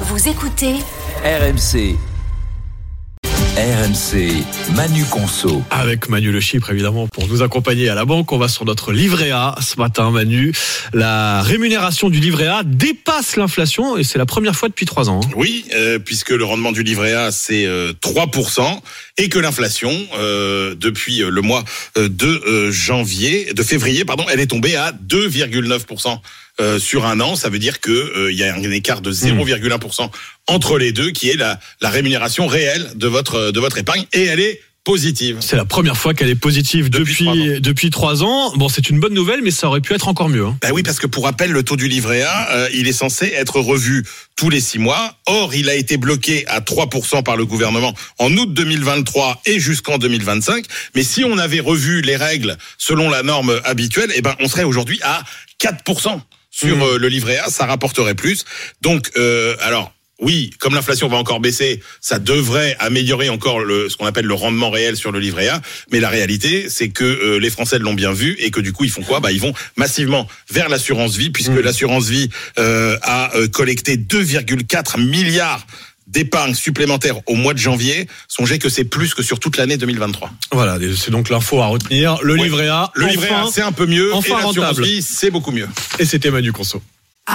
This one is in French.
Vous écoutez RMC. RMC, Manu Conso. Avec Manu Le Chypre, évidemment, pour nous accompagner à la banque. On va sur notre livret A ce matin, Manu. La rémunération du livret A dépasse l'inflation et c'est la première fois depuis trois ans. hein. Oui, euh, puisque le rendement du livret A c'est euh, 3% et que l'inflation euh, depuis euh, le mois euh, de euh, janvier, de février, pardon, elle est tombée à 2,9%. Euh, sur un an, ça veut dire que euh, il y a un écart de 0,1% entre les deux, qui est la, la rémunération réelle de votre de votre épargne, et elle est positive. C'est la première fois qu'elle est positive Depuis depuis, depuis trois ans. Bon, c'est une bonne nouvelle, mais ça aurait pu être encore mieux. hein. Ben oui, parce que pour rappel, le taux du livret A, euh, il est censé être revu tous les six mois. Or, il a été bloqué à 3% par le gouvernement en août 2023 et jusqu'en 2025. Mais si on avait revu les règles selon la norme habituelle, eh ben, on serait aujourd'hui à 4% sur Mmh. euh, le livret A. Ça rapporterait plus. Donc, euh, alors. Oui, comme l'inflation va encore baisser, ça devrait améliorer encore le, ce qu'on appelle le rendement réel sur le livret A. Mais la réalité, c'est que euh, les Français l'ont bien vu et que du coup, ils font quoi? Bah, ils vont massivement vers l'assurance vie, puisque l'assurance vie euh, a euh, collecté 2,4 milliards d'épargne supplémentaire au mois de janvier. Songez que c'est plus que sur toute l'année 2023. Voilà, c'est donc l'info à retenir. Le livret A, Le livret A, c'est un peu mieux, enfin et rentable. c'est beaucoup mieux. et c'était Manu Conso.